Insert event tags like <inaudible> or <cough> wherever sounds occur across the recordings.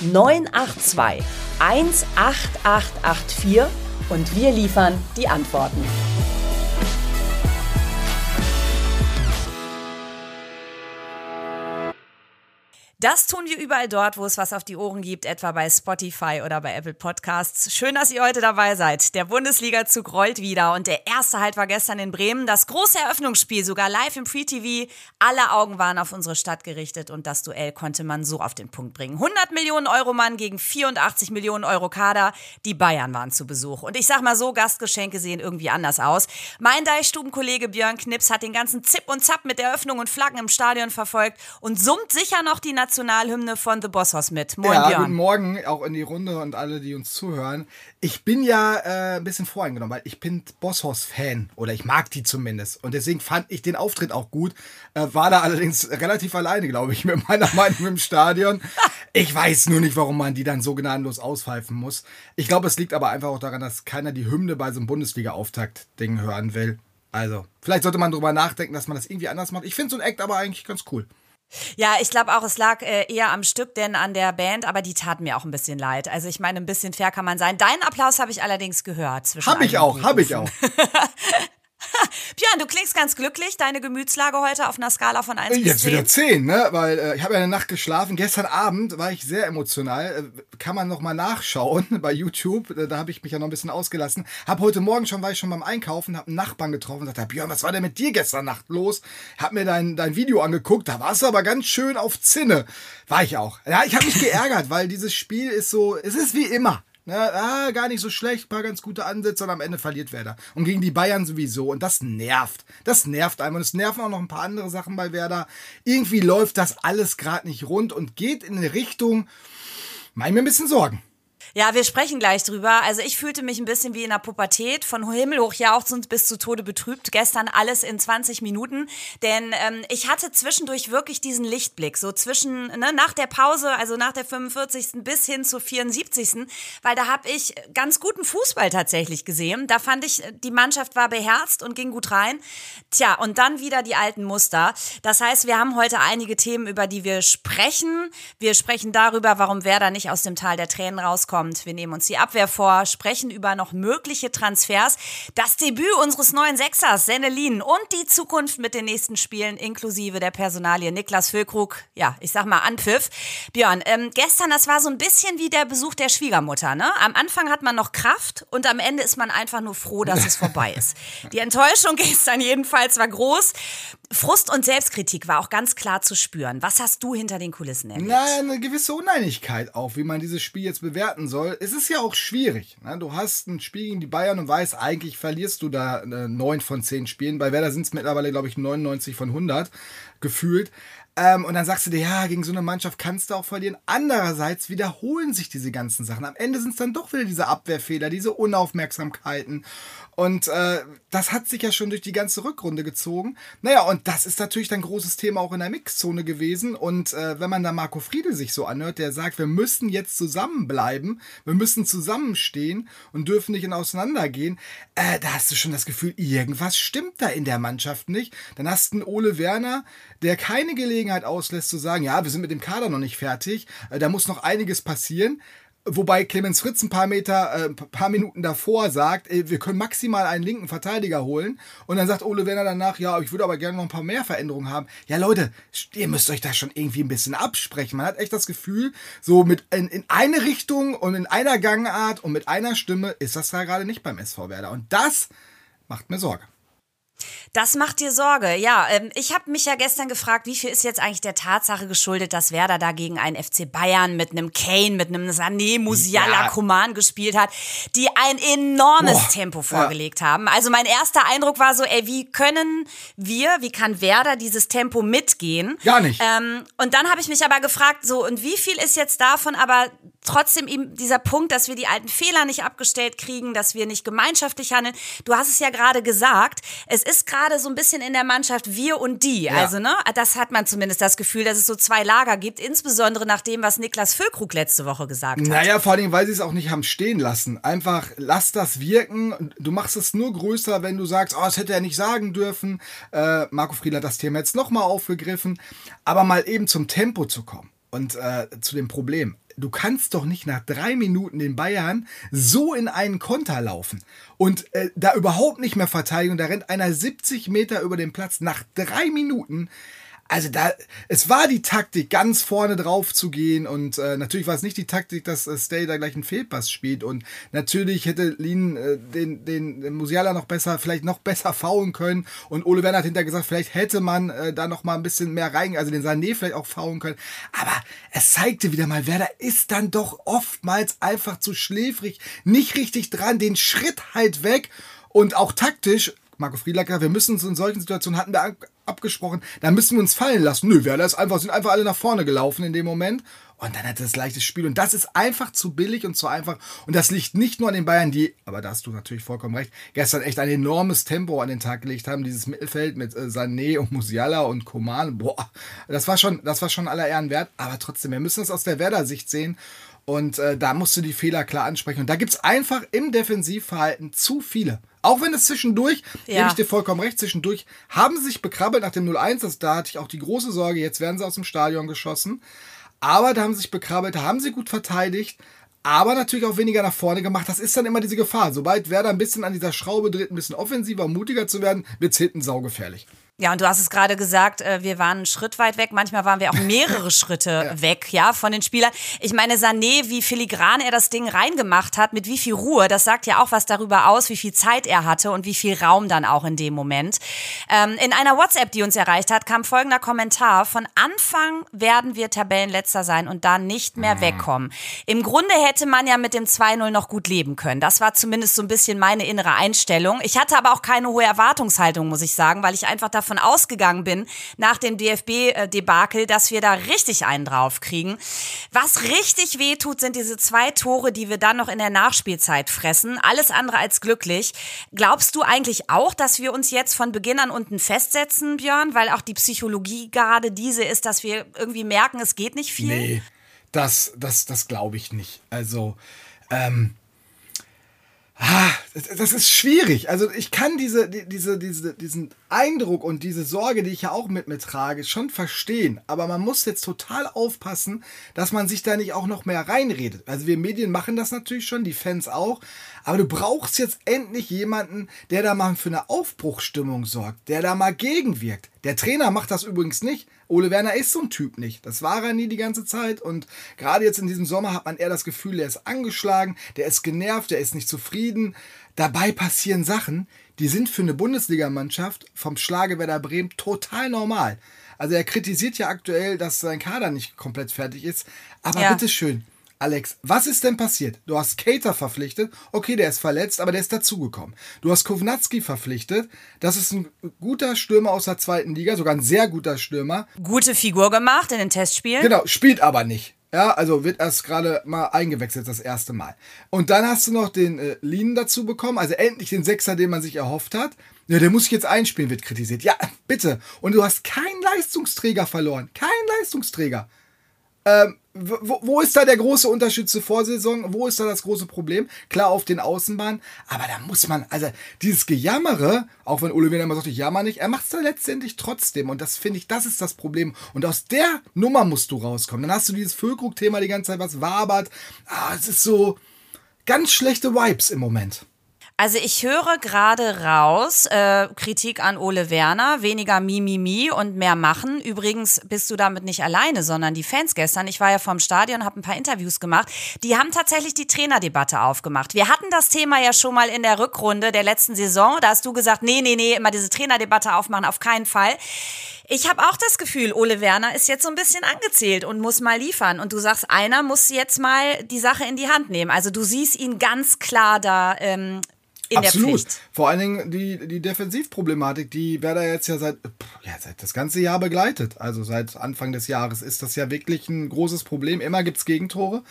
982 18884 und wir liefern die Antworten. Das tun wir überall dort, wo es was auf die Ohren gibt, etwa bei Spotify oder bei Apple Podcasts. Schön, dass ihr heute dabei seid. Der Bundesliga-Zug rollt wieder und der erste Halt war gestern in Bremen. Das große Eröffnungsspiel, sogar live im Free-TV. Alle Augen waren auf unsere Stadt gerichtet und das Duell konnte man so auf den Punkt bringen. 100 Millionen Euro Mann gegen 84 Millionen Euro Kader. Die Bayern waren zu Besuch. Und ich sag mal so, Gastgeschenke sehen irgendwie anders aus. Mein Deichstubenkollege Björn Knips hat den ganzen Zip und Zap mit Eröffnung und Flaggen im Stadion verfolgt und summt sicher noch die Nationalhymne von The Boss mit. Moin, ja, Björn. Guten Morgen auch in die Runde und alle, die uns zuhören. Ich bin ja äh, ein bisschen voreingenommen, weil ich bin Bosshaus-Fan oder ich mag die zumindest. Und deswegen fand ich den Auftritt auch gut. Äh, war da allerdings relativ alleine, glaube ich, <laughs> mit meiner Meinung im Stadion. Ich weiß nur nicht, warum man die dann so gnadenlos auspfeifen muss. Ich glaube, es liegt aber einfach auch daran, dass keiner die Hymne bei so einem Bundesliga-Auftakt-Ding hören will. Also, vielleicht sollte man drüber nachdenken, dass man das irgendwie anders macht. Ich finde so ein Act aber eigentlich ganz cool. Ja, ich glaube auch, es lag äh, eher am Stück denn an der Band, aber die tat mir auch ein bisschen leid. Also ich meine, ein bisschen fair kann man sein. Deinen Applaus habe ich allerdings gehört. Habe ich auch, habe ich auch. <laughs> <laughs> Björn, du klingst ganz glücklich. Deine Gemütslage heute auf einer Skala von 1 Jetzt bis 10? Jetzt wieder 10, ne? Weil äh, ich habe ja eine Nacht geschlafen. Gestern Abend war ich sehr emotional. Äh, kann man noch mal nachschauen <laughs> bei YouTube. Äh, da habe ich mich ja noch ein bisschen ausgelassen. Hab heute Morgen schon, war ich schon beim Einkaufen, habe einen Nachbarn getroffen und sagte, Björn, was war denn mit dir gestern Nacht los? Hab mir dein, dein Video angeguckt. Da warst du aber ganz schön auf Zinne. War ich auch. Ja, ich habe mich geärgert, weil dieses Spiel ist so, es ist wie immer. Na, ah, gar nicht so schlecht, paar ganz gute Ansätze und am Ende verliert Werder. Und gegen die Bayern sowieso. Und das nervt. Das nervt einmal. Und es nerven auch noch ein paar andere Sachen bei Werder. Irgendwie läuft das alles gerade nicht rund und geht in eine Richtung, mach mir ein bisschen Sorgen. Ja, wir sprechen gleich drüber. Also ich fühlte mich ein bisschen wie in der Pubertät, von Himmel hoch jauchzend bis zu Tode betrübt. Gestern alles in 20 Minuten. Denn ähm, ich hatte zwischendurch wirklich diesen Lichtblick, so zwischen, ne, nach der Pause, also nach der 45. bis hin zur 74. Weil da habe ich ganz guten Fußball tatsächlich gesehen. Da fand ich, die Mannschaft war beherzt und ging gut rein. Tja, und dann wieder die alten Muster. Das heißt, wir haben heute einige Themen, über die wir sprechen. Wir sprechen darüber, warum Werder nicht aus dem Tal der Tränen rauskommt kommt. Wir nehmen uns die Abwehr vor, sprechen über noch mögliche Transfers, das Debüt unseres neuen Sechsers, Sennelin und die Zukunft mit den nächsten Spielen inklusive der Personalie Niklas Füllkrug. Ja, ich sag mal Anpfiff. Björn, ähm, gestern, das war so ein bisschen wie der Besuch der Schwiegermutter. Ne? Am Anfang hat man noch Kraft und am Ende ist man einfach nur froh, dass es vorbei ist. Die Enttäuschung <laughs> gestern jedenfalls war groß. Frust und Selbstkritik war auch ganz klar zu spüren. Was hast du hinter den Kulissen erlebt? Na, eine gewisse Uneinigkeit auch, wie man dieses Spiel jetzt bewerten soll. Es ist ja auch schwierig. Ne? Du hast ein Spiel gegen die Bayern und weißt, eigentlich verlierst du da äh, neun von zehn Spielen. Bei Werder sind es mittlerweile, glaube ich, 99 von 100 gefühlt. Ähm, und dann sagst du dir, ja, gegen so eine Mannschaft kannst du auch verlieren. Andererseits wiederholen sich diese ganzen Sachen. Am Ende sind es dann doch wieder diese Abwehrfehler, diese Unaufmerksamkeiten. Und äh, das hat sich ja schon durch die ganze Rückrunde gezogen. Naja, und das ist natürlich dann großes Thema auch in der Mixzone gewesen. Und äh, wenn man da Marco Friedel sich so anhört, der sagt, wir müssen jetzt zusammenbleiben, wir müssen zusammenstehen und dürfen nicht in auseinandergehen, äh, da hast du schon das Gefühl, irgendwas stimmt da in der Mannschaft nicht. Dann hast du einen Ole Werner, der keine Gelegenheit auslässt zu sagen, ja, wir sind mit dem Kader noch nicht fertig, äh, da muss noch einiges passieren. Wobei Clemens Fritz ein paar Meter, äh, paar Minuten davor sagt, ey, wir können maximal einen linken Verteidiger holen. Und dann sagt Ole Werner danach, ja, ich würde aber gerne noch ein paar mehr Veränderungen haben. Ja, Leute, ihr müsst euch da schon irgendwie ein bisschen absprechen. Man hat echt das Gefühl, so mit in, in eine Richtung und in einer Gangart und mit einer Stimme ist das da gerade nicht beim SV Werder. Und das macht mir Sorge. Das macht dir Sorge. Ja, ähm, ich habe mich ja gestern gefragt, wie viel ist jetzt eigentlich der Tatsache geschuldet, dass Werder da gegen einen FC Bayern mit einem Kane, mit einem Sané, Musiala, ja. Gespielt hat, die ein enormes Boah. Tempo vorgelegt ja. haben. Also mein erster Eindruck war so, ey, wie können wir, wie kann Werder dieses Tempo mitgehen? Gar nicht. Ähm, und dann habe ich mich aber gefragt, so, und wie viel ist jetzt davon aber trotzdem eben dieser Punkt, dass wir die alten Fehler nicht abgestellt kriegen, dass wir nicht gemeinschaftlich handeln. Du hast es ja gerade gesagt, es ist gerade so ein bisschen in der Mannschaft wir und die. Ja. Also, ne, das hat man zumindest das Gefühl, dass es so zwei Lager gibt, insbesondere nach dem, was Niklas Füllkrug letzte Woche gesagt hat. Naja, vor allem, weil sie es auch nicht haben stehen lassen. Einfach lass das wirken. Du machst es nur größer, wenn du sagst, oh, das hätte er nicht sagen dürfen. Äh, Marco Friedl hat das Thema jetzt nochmal aufgegriffen. Aber mal eben zum Tempo zu kommen und äh, zu dem Problem du kannst doch nicht nach drei Minuten den Bayern so in einen Konter laufen und äh, da überhaupt nicht mehr verteidigen. Da rennt einer 70 Meter über den Platz nach drei Minuten also da, es war die Taktik, ganz vorne drauf zu gehen und äh, natürlich war es nicht die Taktik, dass äh, Stay da gleich einen Fehlpass spielt und natürlich hätte Lin äh, den, den, den Musiala noch besser, vielleicht noch besser faulen können und Ole Werner hat hinterher gesagt, vielleicht hätte man äh, da noch mal ein bisschen mehr rein, also den Sané vielleicht auch faulen können, aber es zeigte wieder mal, Werder ist dann doch oftmals einfach zu schläfrig, nicht richtig dran, den Schritt halt weg und auch taktisch Marco Friedlacker, wir müssen uns in solchen Situationen hatten wir abgesprochen, da müssen wir uns fallen lassen. Nö, Werder ist einfach, sind einfach alle nach vorne gelaufen in dem Moment. Und dann hat er das leichte Spiel. Und das ist einfach zu billig und zu einfach. Und das liegt nicht nur an den Bayern, die, aber da hast du natürlich vollkommen recht, gestern echt ein enormes Tempo an den Tag gelegt haben. Dieses Mittelfeld mit äh, Sané und Musiala und Koman. Boah, das war schon, das war schon aller Ehren wert. Aber trotzdem, wir müssen es aus der Werder-Sicht sehen. Und äh, da musst du die Fehler klar ansprechen. Und da gibt es einfach im Defensivverhalten zu viele. Auch wenn es zwischendurch, ja. gebe ich dir vollkommen recht, zwischendurch haben sie sich bekrabbelt nach dem 0-1. Da hatte ich auch die große Sorge, jetzt werden sie aus dem Stadion geschossen. Aber da haben sie sich bekrabbelt, da haben sie gut verteidigt aber natürlich auch weniger nach vorne gemacht. Das ist dann immer diese Gefahr. Sobald Werder ein bisschen an dieser Schraube dreht, ein bisschen offensiver, mutiger zu werden, wird es hinten saugefährlich. Ja, und du hast es gerade gesagt, äh, wir waren einen Schritt weit weg. Manchmal waren wir auch mehrere <laughs> Schritte ja. weg, ja, von den Spielern. Ich meine, Sané, wie filigran er das Ding reingemacht hat, mit wie viel Ruhe, das sagt ja auch was darüber aus, wie viel Zeit er hatte und wie viel Raum dann auch in dem Moment. Ähm, in einer WhatsApp, die uns erreicht hat, kam folgender Kommentar. Von Anfang werden wir Tabellenletzter sein und da nicht mehr mhm. wegkommen. Im Grunde hätte man ja mit dem 2-0 noch gut leben können. Das war zumindest so ein bisschen meine innere Einstellung. Ich hatte aber auch keine hohe Erwartungshaltung, muss ich sagen, weil ich einfach davon davon ausgegangen bin, nach dem DFB-Debakel, dass wir da richtig einen drauf kriegen. Was richtig weh tut, sind diese zwei Tore, die wir dann noch in der Nachspielzeit fressen. Alles andere als glücklich. Glaubst du eigentlich auch, dass wir uns jetzt von Beginn an unten festsetzen, Björn? Weil auch die Psychologie gerade diese ist, dass wir irgendwie merken, es geht nicht viel? Nee, das, das, das glaube ich nicht. Also, ähm, das ist schwierig. Also ich kann diese, diese, diese, diesen Eindruck und diese Sorge, die ich ja auch mit mir trage, schon verstehen. Aber man muss jetzt total aufpassen, dass man sich da nicht auch noch mehr reinredet. Also wir Medien machen das natürlich schon, die Fans auch. Aber du brauchst jetzt endlich jemanden, der da mal für eine Aufbruchstimmung sorgt, der da mal gegenwirkt. Der Trainer macht das übrigens nicht. Ole Werner ist so ein Typ nicht. Das war er nie die ganze Zeit. Und gerade jetzt in diesem Sommer hat man eher das Gefühl, der ist angeschlagen, der ist genervt, der ist nicht zufrieden. Dabei passieren Sachen, die sind für eine Bundesligamannschaft vom Schlagewerder Bremen total normal. Also er kritisiert ja aktuell, dass sein Kader nicht komplett fertig ist. Aber ja. bitteschön, Alex, was ist denn passiert? Du hast Cater verpflichtet. Okay, der ist verletzt, aber der ist dazugekommen. Du hast Kovnatski verpflichtet. Das ist ein guter Stürmer aus der zweiten Liga, sogar ein sehr guter Stürmer. Gute Figur gemacht in den Testspielen. Genau, spielt aber nicht. Ja, also wird erst gerade mal eingewechselt das erste Mal. Und dann hast du noch den äh, Linen dazu bekommen, also endlich den Sechser, den man sich erhofft hat. Ja, der muss sich jetzt einspielen, wird kritisiert. Ja, bitte. Und du hast keinen Leistungsträger verloren. Kein Leistungsträger. Ähm, wo, wo, ist da der große Unterschied zur Vorsaison? Wo ist da das große Problem? Klar auf den Außenbahnen, aber da muss man, also dieses Gejammere, auch wenn Ole Wiener immer sagt, ich jammer nicht, er macht es da letztendlich trotzdem und das finde ich, das ist das Problem. Und aus der Nummer musst du rauskommen. Dann hast du dieses Füllkrug-Thema die ganze Zeit, was wabert. Ah, es ist so ganz schlechte Vibes im Moment. Also ich höre gerade raus, äh, Kritik an Ole Werner, weniger Mimimi und mehr machen. Übrigens bist du damit nicht alleine, sondern die Fans gestern. Ich war ja vom Stadion, habe ein paar Interviews gemacht. Die haben tatsächlich die Trainerdebatte aufgemacht. Wir hatten das Thema ja schon mal in der Rückrunde der letzten Saison. Da hast du gesagt, nee, nee, nee, immer diese Trainerdebatte aufmachen, auf keinen Fall. Ich habe auch das Gefühl, Ole Werner ist jetzt so ein bisschen angezählt und muss mal liefern. Und du sagst, einer muss jetzt mal die Sache in die Hand nehmen. Also du siehst ihn ganz klar da ähm, in Absolut. der Pflicht. Vor allen Dingen die, die Defensivproblematik, die Werder jetzt ja seit, ja seit das ganze Jahr begleitet. Also seit Anfang des Jahres ist das ja wirklich ein großes Problem. Immer gibt es Gegentore.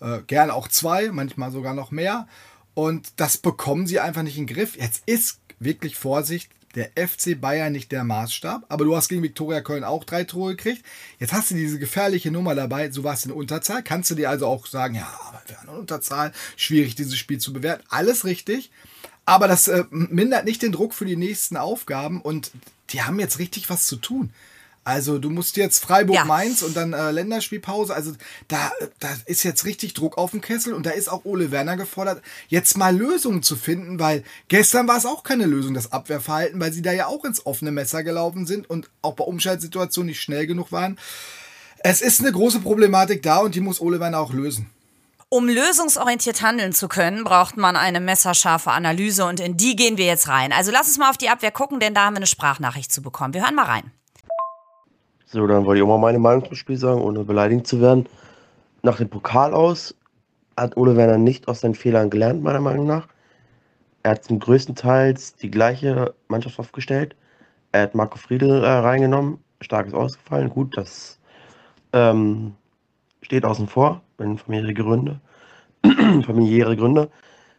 Äh, gerne auch zwei, manchmal sogar noch mehr. Und das bekommen sie einfach nicht in den Griff. Jetzt ist wirklich Vorsicht, der FC Bayern nicht der Maßstab, aber du hast gegen Viktoria Köln auch drei Tore gekriegt. Jetzt hast du diese gefährliche Nummer dabei, so warst du in Unterzahl. Kannst du dir also auch sagen, ja, aber wir waren in Unterzahl, schwierig dieses Spiel zu bewerten. Alles richtig. Aber das äh, mindert nicht den Druck für die nächsten Aufgaben und die haben jetzt richtig was zu tun. Also du musst jetzt Freiburg-Mainz ja. und dann äh, Länderspielpause. Also da, da ist jetzt richtig Druck auf dem Kessel und da ist auch Ole Werner gefordert, jetzt mal Lösungen zu finden, weil gestern war es auch keine Lösung, das Abwehrverhalten, weil sie da ja auch ins offene Messer gelaufen sind und auch bei Umschaltsituationen nicht schnell genug waren. Es ist eine große Problematik da und die muss Ole Werner auch lösen. Um lösungsorientiert handeln zu können, braucht man eine messerscharfe Analyse und in die gehen wir jetzt rein. Also lass uns mal auf die Abwehr gucken, denn da haben wir eine Sprachnachricht zu bekommen. Wir hören mal rein. So, dann wollte ich auch mal meine Meinung zum Spiel sagen, ohne beleidigt zu werden. Nach dem Pokal aus hat Ole Werner nicht aus seinen Fehlern gelernt, meiner Meinung nach. Er hat zum größten Teils die gleiche Mannschaft aufgestellt. Er hat Marco Friedl äh, reingenommen. Stark ist ausgefallen. Gut, das ähm, steht außen vor, wenn familiäre Gründe. <clears throat> familiäre Gründe.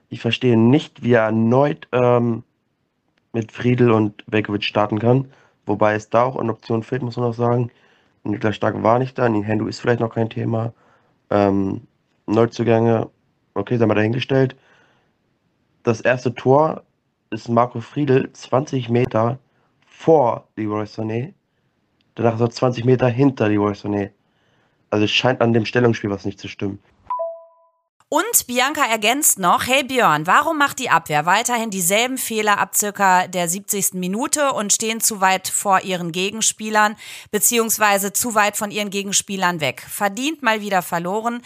Ich verstehe nicht, wie er erneut ähm, mit Friedel und Velkovic starten kann. Wobei es da auch an Optionen fehlt, muss man auch sagen. Niklas Stark war nicht da, Nintendo ist vielleicht noch kein Thema. Ähm, Neuzugänge, okay, sei mal dahingestellt. Das erste Tor ist Marco Friedel 20 Meter vor Leroy Sané. Danach ist er 20 Meter hinter Leroy Sané. Also es scheint an dem Stellungsspiel was nicht zu stimmen. Und Bianca ergänzt noch, hey Björn, warum macht die Abwehr weiterhin dieselben Fehler ab circa der 70. Minute und stehen zu weit vor ihren Gegenspielern, beziehungsweise zu weit von ihren Gegenspielern weg? Verdient mal wieder verloren.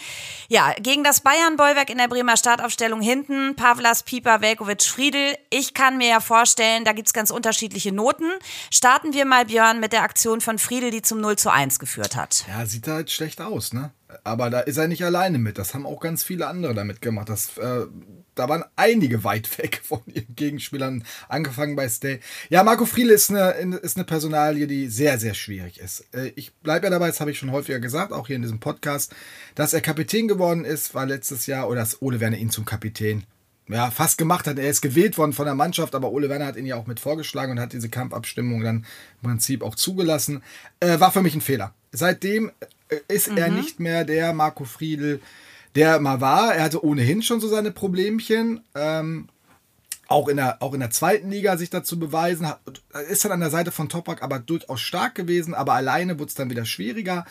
Ja, gegen das Bayern-Bollwerk in der Bremer Startaufstellung hinten, Pavlas, Pieper, Velkovic, Friedel. Ich kann mir ja vorstellen, da gibt's ganz unterschiedliche Noten. Starten wir mal, Björn, mit der Aktion von Friedel, die zum 0 zu 1 geführt hat. Ja, sieht halt schlecht aus, ne? Aber da ist er nicht alleine mit. Das haben auch ganz viele andere damit gemacht. Das, äh, da waren einige weit <laughs> weg von ihren Gegenspielern, angefangen bei Stay. Ja, Marco Friele ist eine, ist eine Personalie, die sehr, sehr schwierig ist. Äh, ich bleibe ja dabei, das habe ich schon häufiger gesagt, auch hier in diesem Podcast, dass er Kapitän geworden ist, war letztes Jahr, oder dass Ole Werner ihn zum Kapitän ja, fast gemacht hat. Er ist gewählt worden von der Mannschaft, aber Ole Werner hat ihn ja auch mit vorgeschlagen und hat diese Kampfabstimmung dann im Prinzip auch zugelassen. Äh, war für mich ein Fehler. Seitdem ist mhm. er nicht mehr der Marco Friedl, der mal war. Er hatte ohnehin schon so seine Problemchen. Ähm, auch in, der, auch in der zweiten Liga sich dazu beweisen. Hat, ist dann an der Seite von Topak aber durchaus stark gewesen, aber alleine wurde es dann wieder schwieriger.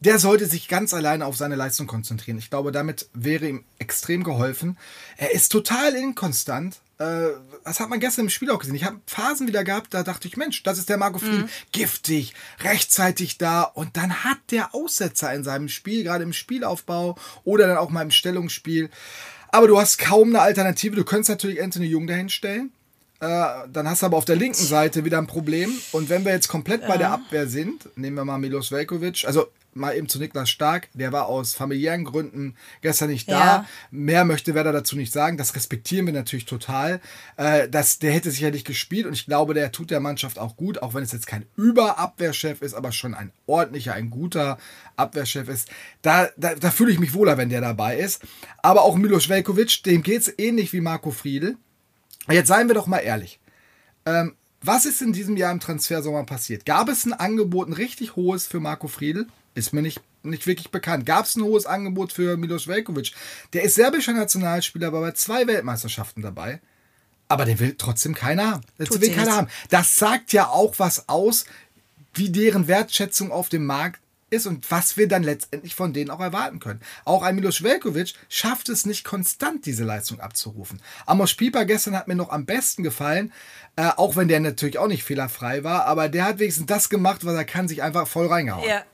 Der sollte sich ganz alleine auf seine Leistung konzentrieren. Ich glaube, damit wäre ihm extrem geholfen. Er ist total inkonstant. Äh, das hat man gestern im Spiel auch gesehen. Ich habe Phasen wieder gehabt, da dachte ich, Mensch, das ist der Marco Fried. Mhm. Giftig, rechtzeitig da. Und dann hat der Aussetzer in seinem Spiel, gerade im Spielaufbau oder dann auch mal im Stellungsspiel. Aber du hast kaum eine Alternative. Du könntest natürlich Anthony Jung dahin stellen. Äh, dann hast du aber auf der linken Seite wieder ein Problem. Und wenn wir jetzt komplett ja. bei der Abwehr sind, nehmen wir mal Milos Velkovic. Also mal eben zu Niklas Stark, der war aus familiären Gründen gestern nicht da. Ja. Mehr möchte Werder dazu nicht sagen. Das respektieren wir natürlich total. Äh, das, der hätte sicherlich gespielt und ich glaube, der tut der Mannschaft auch gut, auch wenn es jetzt kein Überabwehrchef ist, aber schon ein ordentlicher, ein guter Abwehrchef ist. Da, da, da fühle ich mich wohler, wenn der dabei ist. Aber auch Milos Velkovic, dem geht es ähnlich wie Marco Friedl. Jetzt seien wir doch mal ehrlich. Ähm, was ist in diesem Jahr im Transfersommer passiert? Gab es ein Angebot, ein richtig hohes für Marco Friedl? Ist mir nicht, nicht wirklich bekannt. Gab es ein hohes Angebot für Milos Velkovic? Der ist serbischer Nationalspieler, war bei zwei Weltmeisterschaften dabei. Aber den will trotzdem keiner haben. Das will keiner haben. Das sagt ja auch was aus, wie deren Wertschätzung auf dem Markt ist und was wir dann letztendlich von denen auch erwarten können. Auch ein Milos Velkovic schafft es nicht konstant, diese Leistung abzurufen. Amos Pieper gestern hat mir noch am besten gefallen, äh, auch wenn der natürlich auch nicht fehlerfrei war, aber der hat wenigstens das gemacht, was er kann, sich einfach voll reingehauen. Ja.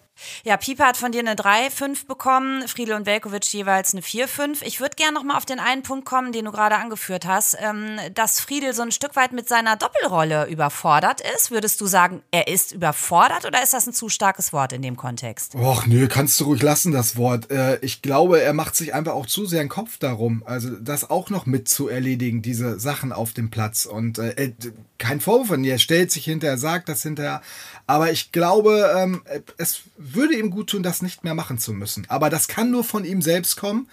Ja, Pieper hat von dir eine 3-5 bekommen, Friedel und Velkovic jeweils eine 4-5. Ich würde gerne nochmal auf den einen Punkt kommen, den du gerade angeführt hast, ähm, dass Friedel so ein Stück weit mit seiner Doppelrolle überfordert ist. Würdest du sagen, er ist überfordert oder ist das ein zu starkes Wort in dem Kontext? Och, nö, kannst du ruhig lassen, das Wort. Äh, ich glaube, er macht sich einfach auch zu sehr einen Kopf darum, also das auch noch mit zu erledigen, diese Sachen auf dem Platz. Und äh, kein Vorwurf von dir, er stellt sich hinterher, sagt das hinterher. Aber ich glaube, ähm, es würde ihm gut tun, das nicht mehr machen zu müssen. Aber das kann nur von ihm selbst kommen.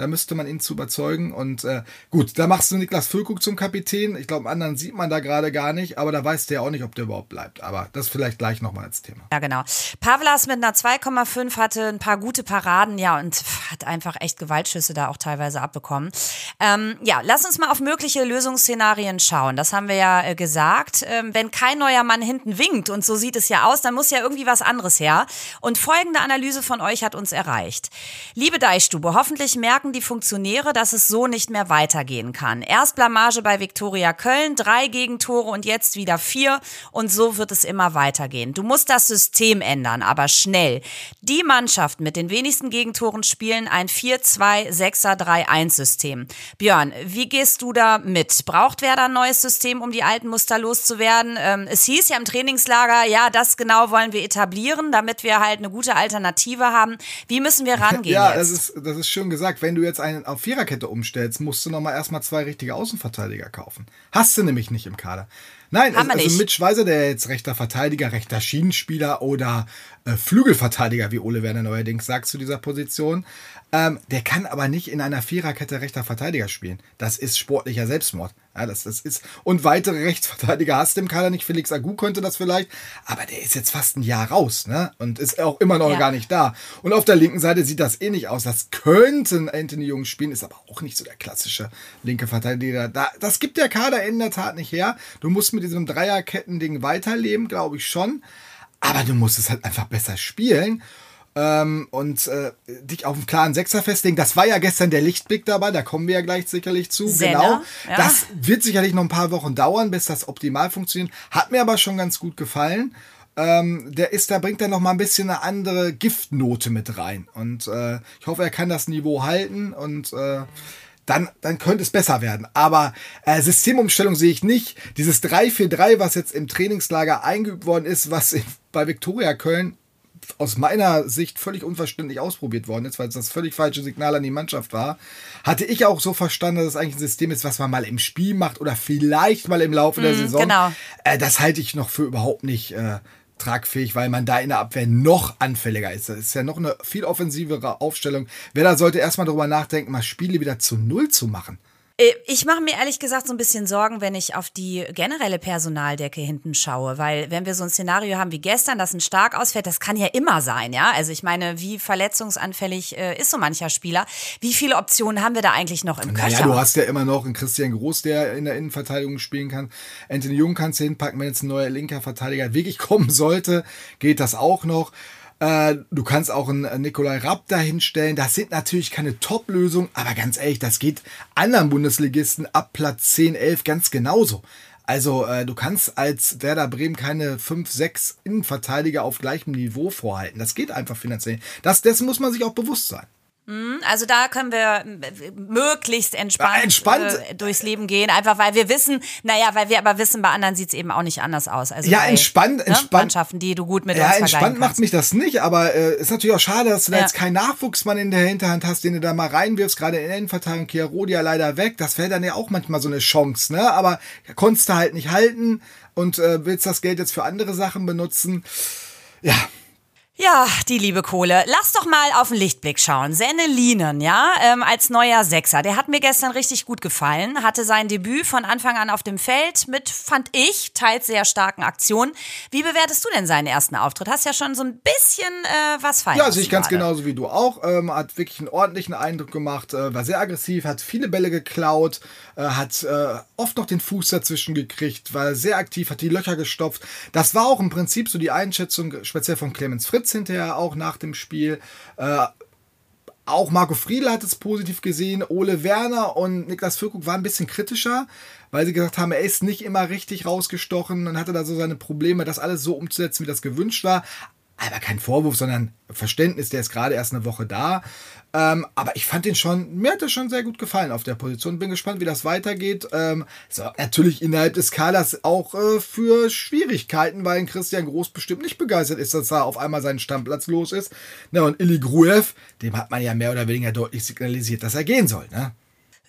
Da müsste man ihn zu überzeugen. Und äh, gut, da machst du Niklas Füllkrug zum Kapitän. Ich glaube, anderen sieht man da gerade gar nicht, aber da weiß der auch nicht, ob der überhaupt bleibt. Aber das vielleicht gleich nochmal als Thema. Ja, genau. Pavlas mit einer 2,5 hatte ein paar gute Paraden, ja, und hat einfach echt Gewaltschüsse da auch teilweise abbekommen. Ähm, ja, lass uns mal auf mögliche Lösungsszenarien schauen. Das haben wir ja äh, gesagt. Ähm, wenn kein neuer Mann hinten winkt, und so sieht es ja aus, dann muss ja irgendwie was anderes her. Und folgende Analyse von euch hat uns erreicht. Liebe Deichstube, hoffentlich merken die Funktionäre, dass es so nicht mehr weitergehen kann. Erst Blamage bei Viktoria Köln, drei Gegentore und jetzt wieder vier. Und so wird es immer weitergehen. Du musst das System ändern, aber schnell. Die Mannschaft mit den wenigsten Gegentoren spielen ein 4-2-6er-3-1-System. Björn, wie gehst du da mit? Braucht Werder ein neues System, um die alten Muster loszuwerden? Ähm, es hieß ja im Trainingslager, ja, das genau wollen wir etablieren, damit wir halt eine gute Alternative haben. Wie müssen wir rangehen? Ja, jetzt? das ist, das ist schön gesagt. Wenn du jetzt einen auf Viererkette umstellst, musst du nochmal erstmal zwei richtige Außenverteidiger kaufen. Hast du nämlich nicht im Kader. Nein, Haben also nicht. mit Schweizer, der jetzt rechter Verteidiger, rechter Schienenspieler oder äh, Flügelverteidiger, wie Ole Werner neuerdings sagt zu dieser Position, ähm, der kann aber nicht in einer Viererkette rechter Verteidiger spielen. Das ist sportlicher Selbstmord. Ja, das, das ist, und weitere Rechtsverteidiger hast du im Kader nicht. Felix Agu könnte das vielleicht, aber der ist jetzt fast ein Jahr raus, ne? Und ist auch immer noch Ja. gar nicht da. Und auf der linken Seite sieht das ähnlich aus. Das könnten Anthony Jung spielen, ist aber auch nicht so der klassische linke Verteidiger. Da, das gibt der Kader in der Tat nicht her. Du musst mit diesem Dreierketten-Ding weiterleben, glaube ich schon. Aber du musst es halt einfach besser spielen. Ähm, und äh, dich auf einen klaren Sechser festlegen. Das war ja gestern der Lichtblick dabei, da kommen wir ja gleich sicherlich zu. Senna, genau. ja. Das wird sicherlich noch ein paar Wochen dauern, bis das optimal funktioniert. Hat mir aber schon ganz gut gefallen. Ähm, der ist, da bringt er noch mal ein bisschen eine andere Giftnote mit rein. Und äh, ich hoffe, er kann das Niveau halten und äh, dann, dann könnte es besser werden. Aber äh, Systemumstellung sehe ich nicht. Dieses 3-4-3, was jetzt im Trainingslager eingeübt worden ist, was in, bei Viktoria Köln aus meiner Sicht völlig unverständlich ausprobiert worden ist, weil es das völlig falsche Signal an die Mannschaft war, hatte ich auch so verstanden, dass es eigentlich ein System ist, was man mal im Spiel macht oder vielleicht mal im Laufe der Saison. genau. Äh, das halte ich noch für überhaupt nicht äh, tragfähig, weil man da in der Abwehr noch anfälliger ist. Das ist ja noch eine viel offensivere Aufstellung. Wer da sollte erstmal drüber nachdenken, mal Spiele wieder zu Null zu machen. Äh, Ich mache mir ehrlich gesagt so ein bisschen Sorgen, wenn ich auf die generelle Personaldecke hinten schaue, weil wenn wir so ein Szenario haben wie gestern, dass ein stark ausfällt, das kann ja immer sein, ja. Also ich meine, wie verletzungsanfällig äh, ist so mancher Spieler? Wie viele Optionen haben wir da eigentlich noch im Naja, Köcher? du hast ja immer noch einen Christian Groß, der in der Innenverteidigung spielen kann. Anthony Jung kannst du hinpacken, wenn jetzt ein neuer linker Verteidiger wirklich kommen sollte, geht das auch noch. Äh, Du kannst auch einen Nikolai Rapp da hinstellen. Das sind natürlich keine Top-Lösungen, aber ganz ehrlich, das geht anderen Bundesligisten ab Platz 10, 11 ganz genauso. Also äh, du kannst als Werder Bremen keine 5, 6 Innenverteidiger auf gleichem Niveau vorhalten. Das geht einfach finanziell. Das, dessen muss man sich auch bewusst sein. Also da können wir äh, möglichst entspannt, Ja, entspannt. Äh, durchs Leben gehen, einfach weil wir wissen, naja, weil wir aber wissen, bei anderen sieht's eben auch nicht anders aus. Also Ja, bei, entspannt- ne, entspannt- Mannschaften, die du gut mit Ja, uns entspannt vergleichen macht mich das nicht, aber äh, ist natürlich auch schade, dass du da Ja. jetzt keinen Nachwuchsmann in der Hinterhand hast, den du da mal reinwirfst, gerade in der Innenverteidigung, Chiarodi ja leider weg. Das wäre dann ja auch manchmal so eine Chance, ne? Aber konntest du halt nicht halten und äh, willst das Geld jetzt für andere Sachen benutzen. Ja, Ja, die liebe Kohle. Lass doch mal auf den Lichtblick schauen. Senne Lienen, ja, ähm, als neuer Sechser. Der hat mir gestern richtig gut gefallen. Hatte sein Debüt von Anfang an auf dem Feld mit, fand ich, teils sehr starken Aktionen. Wie bewertest du denn seinen ersten Auftritt? Hast ja schon so ein bisschen äh, was fallen Ja, sehe ich ganz genauso wie du auch. Ähm, hat wirklich einen ordentlichen Eindruck gemacht, äh, war sehr aggressiv, hat viele Bälle geklaut, äh, hat äh, oft noch den Fuß dazwischen gekriegt, war sehr aktiv, hat die Löcher gestopft. Das war auch im Prinzip so die Einschätzung, speziell von Clemens Fritz hinterher auch nach dem Spiel. Äh, auch Marco Friedl hat es positiv gesehen. Ole Werner und Niklas Füllkrug waren ein bisschen kritischer, weil sie gesagt haben, er ist nicht immer richtig rausgestochen und hatte da so seine Probleme, das alles so umzusetzen, wie das gewünscht war. Aber kein Vorwurf, sondern Verständnis, der ist gerade erst eine Woche da. Ähm, aber ich fand den schon, mir hat das schon sehr gut gefallen auf der Position. Bin gespannt, wie das weitergeht. Ähm, sorgt natürlich innerhalb des Kaders auch äh, für Schwierigkeiten, weil Christian Groß bestimmt nicht begeistert ist, dass er auf einmal seinen Stammplatz los ist. Na, und Ili Gruev, dem hat man ja mehr oder weniger deutlich signalisiert, dass er gehen soll. Ne?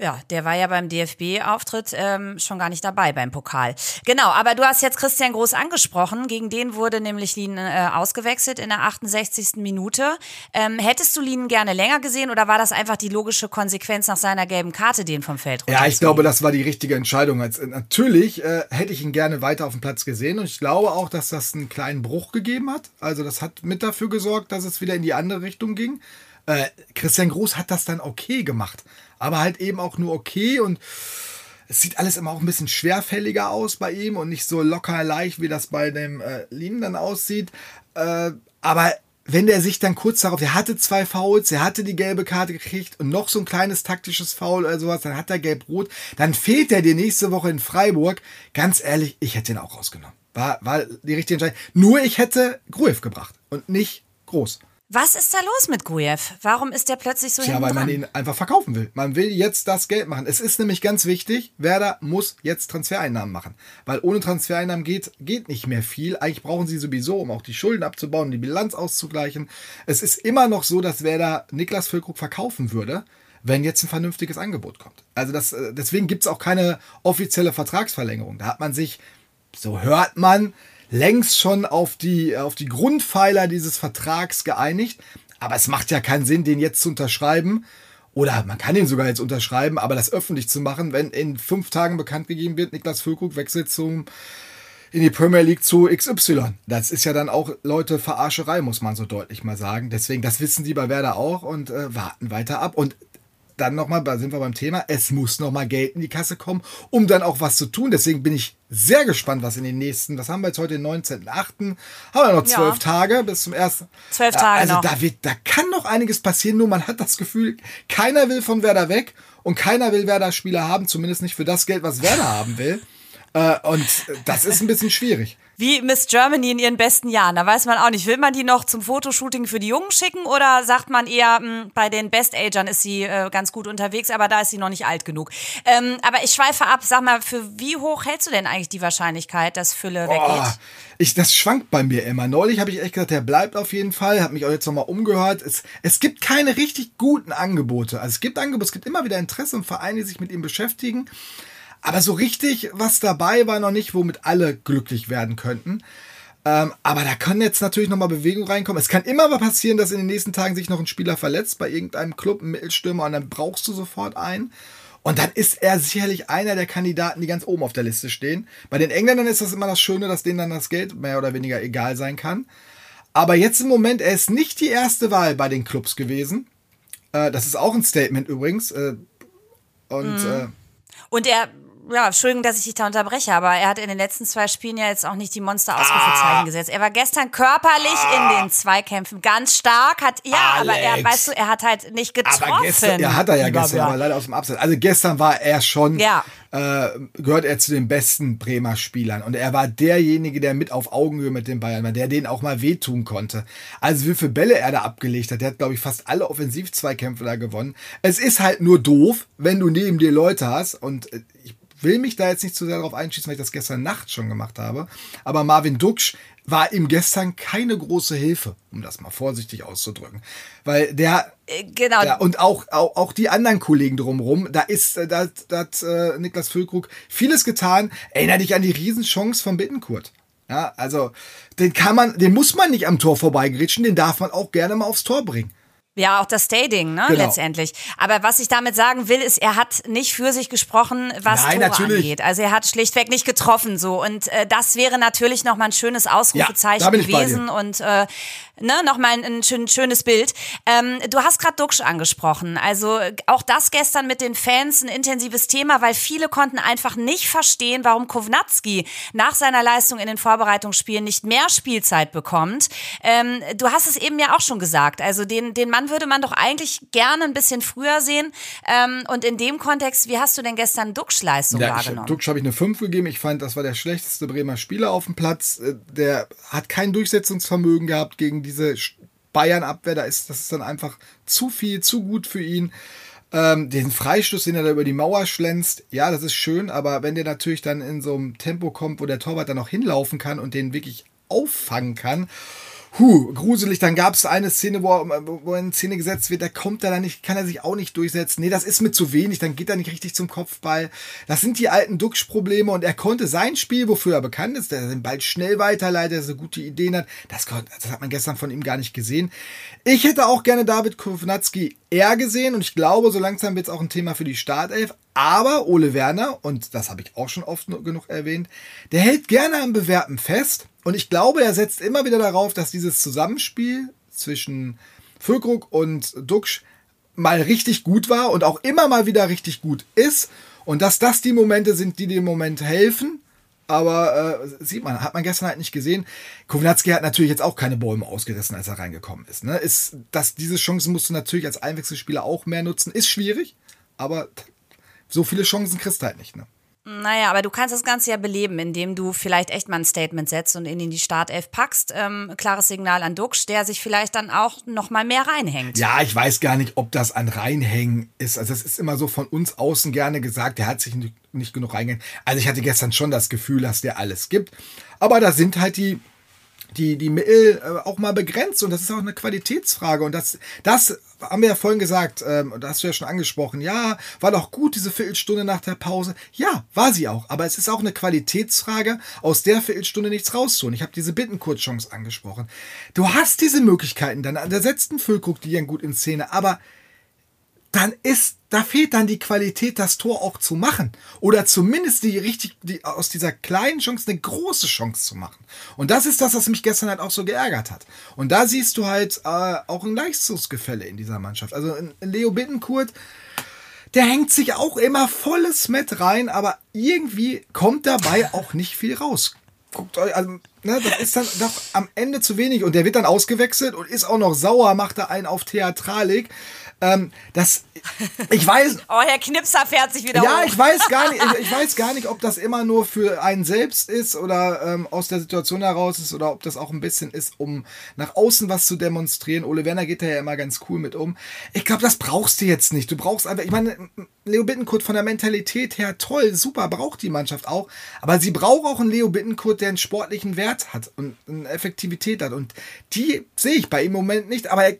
Ja, der war ja beim DFB-Auftritt ähm, schon gar nicht dabei beim Pokal. Genau, aber du hast jetzt Christian Groß angesprochen. Gegen den wurde nämlich Lien äh, ausgewechselt in der 68. Minute. Ähm, hättest du Lien gerne länger gesehen oder war das einfach die logische Konsequenz nach seiner gelben Karte, den vom Feld Ja, ich glaube, das war die richtige Entscheidung. Als, äh, natürlich äh, hätte ich ihn gerne weiter auf dem Platz gesehen und ich glaube auch, dass das einen kleinen Bruch gegeben hat. Also das hat mit dafür gesorgt, dass es wieder in die andere Richtung ging. Äh, Christian Groß hat das dann okay gemacht aber halt eben auch nur okay und es sieht alles immer auch ein bisschen schwerfälliger aus bei ihm und nicht so locker leicht, wie das bei dem äh, Lin dann aussieht. Äh, aber wenn der sich dann kurz darauf, der hatte zwei Fouls, er hatte die gelbe Karte gekriegt und noch so ein kleines taktisches Foul oder sowas, dann hat er gelb-rot, dann fehlt er dir nächste Woche in Freiburg. Ganz ehrlich, ich hätte ihn auch rausgenommen. War, war die richtige Entscheidung. Nur ich hätte Gruev gebracht und nicht groß. Was ist da los mit Gujev? Warum ist der plötzlich so Ja, weil man ihn einfach verkaufen will. Man will jetzt das Geld machen. Es ist nämlich ganz wichtig, Werder muss jetzt Transfereinnahmen machen. Weil ohne Transfereinnahmen geht, geht nicht mehr viel. Eigentlich brauchen sie sowieso, um auch die Schulden abzubauen, die Bilanz auszugleichen. Es ist immer noch so, dass Werder Niklas Füllkrug verkaufen würde, wenn jetzt ein vernünftiges Angebot kommt. Also das, äh, deswegen gibt es auch keine offizielle Vertragsverlängerung. Da hat man sich, so hört man, längst schon auf die, auf die Grundpfeiler dieses Vertrags geeinigt. Aber es macht ja keinen Sinn, den jetzt zu unterschreiben. Oder man kann ihn sogar jetzt unterschreiben, aber das öffentlich zu machen, wenn in fünf Tagen bekannt gegeben wird, Niklas Füllkrug wechselt zum, in die Premier League zu XY. Das ist ja dann auch Leute Verarscherei, muss man so deutlich mal sagen. Deswegen, das wissen die bei Werder auch und äh, warten weiter ab. Und dann nochmal, da sind wir beim Thema, es muss nochmal Geld in die Kasse kommen, um dann auch was zu tun. Deswegen bin ich sehr gespannt, was in den nächsten, was haben wir jetzt heute, den 19.8., haben wir noch zwölf ja. Tage bis zum ersten. Zwölf Tage Also noch. Da, wird, da kann noch einiges passieren, nur man hat das Gefühl, keiner will von Werder weg und keiner will Werder-Spieler haben, zumindest nicht für das Geld, was Werder <laughs> haben will. Äh, und das ist ein bisschen schwierig wie Miss Germany in ihren besten Jahren. Da weiß man auch nicht, will man die noch zum Fotoshooting für die Jungen schicken oder sagt man eher, mh, hm, bei den Best-Agern ist sie äh, ganz gut unterwegs, aber da ist sie noch nicht alt genug. Ähm, aber ich schweife ab, sag mal, für wie hoch hältst du denn eigentlich die Wahrscheinlichkeit, dass Fülle oh, weggeht? Ich, das schwankt bei mir immer. Neulich habe ich echt gesagt, der bleibt auf jeden Fall. Habe mich auch jetzt nochmal umgehört. Es, es gibt keine richtig guten Angebote. Also es gibt Angebote, es gibt immer wieder Interesse und Vereine, die sich mit ihm beschäftigen. Aber so richtig was dabei war noch nicht, womit alle glücklich werden könnten. Ähm, aber da kann jetzt natürlich nochmal Bewegung reinkommen. Es kann immer mal passieren, dass in den nächsten Tagen sich noch ein Spieler verletzt bei irgendeinem Club, ein Mittelstürmer, und dann brauchst du sofort einen. Und dann ist er sicherlich einer der Kandidaten, die ganz oben auf der Liste stehen. Bei den Engländern ist das immer das Schöne, dass denen dann das Geld mehr oder weniger egal sein kann. Aber jetzt im Moment, er ist nicht die erste Wahl bei den Clubs gewesen. Äh, das ist auch ein Statement übrigens. Äh, und, mhm. äh, und er ja, Entschuldigung, dass ich dich da unterbreche, aber er hat in den letzten zwei Spielen ja jetzt auch nicht die Monster-Ausrufezeichen ah. gesetzt. Er war gestern körperlich ah. in den Zweikämpfen ganz stark, hat, ja, Alex. aber er, weißt du, er hat halt nicht getroffen. Aber gestern, ja, hat er ja gestern, aber leider aus dem Abseits. Also gestern war er schon, ja. äh, gehört er zu den besten Bremer Spielern und er war derjenige, der mit auf Augenhöhe mit den Bayern war, der denen auch mal wehtun konnte. Also wie viele Bälle er da abgelegt hat, der hat, glaube ich, fast alle Offensivzweikämpfe da gewonnen. Es ist halt nur doof, wenn du neben dir Leute hast und äh, ich will mich da jetzt nicht zu sehr darauf einschießen, weil ich das gestern Nacht schon gemacht habe. Aber Marvin Duksch war ihm gestern keine große Hilfe, um das mal vorsichtig auszudrücken. Weil der. Äh, genau. Ja, und auch, auch, auch die anderen Kollegen drumherum, da ist, äh, da, da hat äh, Niklas Füllkrug vieles getan. Erinner dich an die Riesenchance von Bittenkurt. Ja, also, den kann man, den muss man nicht am Tor vorbeigritschen, den darf man auch gerne mal aufs Tor bringen. Ja, auch das Stading, ne, genau. letztendlich. Aber was ich damit sagen will, ist, er hat nicht für sich gesprochen, was Nein, Tore natürlich. angeht. Also er hat schlichtweg nicht getroffen so. Und äh, das wäre natürlich nochmal ein schönes Ausrufezeichen ja, gewesen. Und äh, ne, nochmal ein, ein schön, schönes Bild. Ähm, du hast gerade Duxch angesprochen. Also auch das gestern mit den Fans ein intensives Thema, weil viele konnten einfach nicht verstehen, warum Kovnatski nach seiner Leistung in den Vorbereitungsspielen nicht mehr Spielzeit bekommt. Ähm, du hast es eben ja auch schon gesagt. Also den, den Mann würde man doch eigentlich gerne ein bisschen früher sehen. Ähm, und in dem Kontext, wie hast du denn gestern Duxch Leistung ja, wahrgenommen? Duxch habe ich eine 5 gegeben. Ich fand, das war der schlechteste Bremer Spieler auf dem Platz. Äh, der hat kein Durchsetzungsvermögen gehabt gegen die diese Bayern-Abwehr, da ist das ist dann einfach zu viel, zu gut für ihn. Ähm, den Freistoß, den er da über die Mauer schlänzt, ja, das ist schön, aber wenn der natürlich dann in so einem Tempo kommt, wo der Torwart dann auch hinlaufen kann und den wirklich auffangen kann, Huh, gruselig. Dann gab es eine Szene, wo, er, wo er in Szene gesetzt wird, da kommt er dann nicht, kann er sich auch nicht durchsetzen. Nee, das ist mir zu wenig, dann geht er nicht richtig zum Kopfball. Das sind die alten Duxch-Probleme und er konnte sein Spiel, wofür er bekannt ist, der den Ball schnell weiterleitet, der so gute Ideen hat, das, das hat man gestern von ihm gar nicht gesehen. Ich hätte auch gerne David Kovnatski eher gesehen und ich glaube, so langsam wird es auch ein Thema für die Startelf. Aber Ole Werner, und das habe ich auch schon oft genug erwähnt, der hält gerne am Bewerben fest und ich glaube, er setzt immer wieder darauf, dass dieses Zusammenspiel zwischen Füllkrug und Duxch mal richtig gut war und auch immer mal wieder richtig gut ist. Und dass das die Momente sind, die dem Moment helfen. Aber äh, sieht man, hat man gestern halt nicht gesehen. Kownatski hat natürlich jetzt auch keine Bäume ausgerissen, als er reingekommen ist. Ne? ist dass diese Chancen musst du natürlich als Einwechselspieler auch mehr nutzen. Ist schwierig, aber so viele Chancen kriegst du halt nicht. Ne? Naja, aber du kannst das Ganze ja beleben, indem du vielleicht echt mal ein Statement setzt und ihn in die Startelf packst. Ähm, klares Signal an Duxch, der sich vielleicht dann auch noch mal mehr reinhängt. Ja, ich weiß gar nicht, ob das ein Reinhängen ist. Also das ist immer so von uns außen gerne gesagt, der hat sich nicht, nicht genug reingehängt. Also ich hatte gestern schon das Gefühl, dass der alles gibt. Aber da sind halt die die, die Mittel äh, auch mal begrenzt und das ist auch eine Qualitätsfrage und das, das haben wir ja vorhin gesagt, ähm, und da hast du ja schon angesprochen, ja, war doch gut diese Viertelstunde nach der Pause. Ja, war sie auch, aber es ist auch eine Qualitätsfrage, aus der Viertelstunde nichts rauszuholen. Ich habe diese Bittenkurzchance angesprochen. Du hast diese Möglichkeiten dann, da setzt ein Füllkrug die ja gut in Szene, aber dann ist, da fehlt dann die Qualität, das Tor auch zu machen. Oder zumindest die richtig, die, aus dieser kleinen Chance eine große Chance zu machen. Und das ist das, was mich gestern halt auch so geärgert hat. Und da siehst du halt äh, auch ein Leistungsgefälle in dieser Mannschaft. Also Leo Bittenkurt, der hängt sich auch immer volles mit rein, aber irgendwie kommt dabei auch nicht viel raus. Guckt euch, also, ne, das ist dann doch am Ende zu wenig. Und der wird dann ausgewechselt und ist auch noch sauer, macht da einen auf Theatralik. Ähm, das, ich weiß. <laughs> oh, Herr Knipser fährt sich wieder Ja, hoch. ich weiß gar nicht, <laughs> ich, ich, weiß gar nicht, ob das immer nur für einen selbst ist oder ähm, aus der Situation heraus ist oder ob das auch ein bisschen ist, um nach außen was zu demonstrieren. Ole Werner geht da ja immer ganz cool mit um. Ich glaube, das brauchst du jetzt nicht. Du brauchst einfach, ich meine, Leo Bittenkurt von der Mentalität her toll, super, braucht die Mannschaft auch. Aber sie braucht auch einen Leo Bittenkurt, der einen sportlichen Wert hat und eine Effektivität hat. Und die sehe ich bei ihm im Moment nicht, aber er,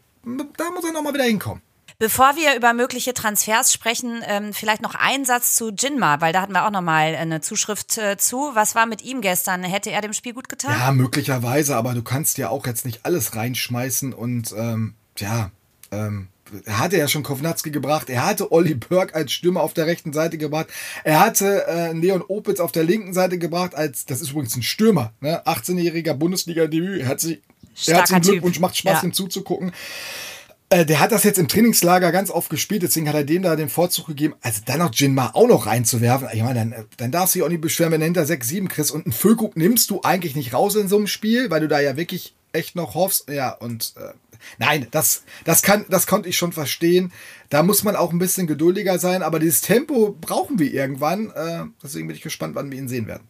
da muss er nochmal wieder hinkommen. Bevor wir über mögliche Transfers sprechen, ähm, vielleicht noch ein Satz zu Jinma, weil da hatten wir auch noch mal eine Zuschrift äh, zu. Was war mit ihm gestern? Hätte er dem Spiel gut getan? Ja, möglicherweise, aber du kannst ja auch jetzt nicht alles reinschmeißen und ähm, ja, ähm, er hatte ja schon Kovnatski gebracht, er hatte Olli Burke als Stürmer auf der rechten Seite gebracht, er hatte äh, Leon Opitz auf der linken Seite gebracht, als, das ist übrigens ein Stürmer, ne? 18-jähriger Bundesliga-Debüt, er hat sich, herzlichen Glückwunsch, macht Spaß, ja. ihm zuzugucken. Äh, der hat das jetzt im Trainingslager ganz oft gespielt, deswegen hat er dem da den Vorzug gegeben. Also dann noch Jinma auch noch reinzuwerfen. Ich meine, dann, dann darfst du dich auch nicht beschweren, wenn du hinter 6, 7 kriegst. Und einen Füllkrug nimmst du eigentlich nicht raus in so einem Spiel, weil du da ja wirklich echt noch hoffst. Ja, und äh, nein, das, das, kann, das konnte ich schon verstehen. Da muss man auch ein bisschen geduldiger sein, aber dieses Tempo brauchen wir irgendwann. Äh, deswegen bin ich gespannt, wann wir ihn sehen werden.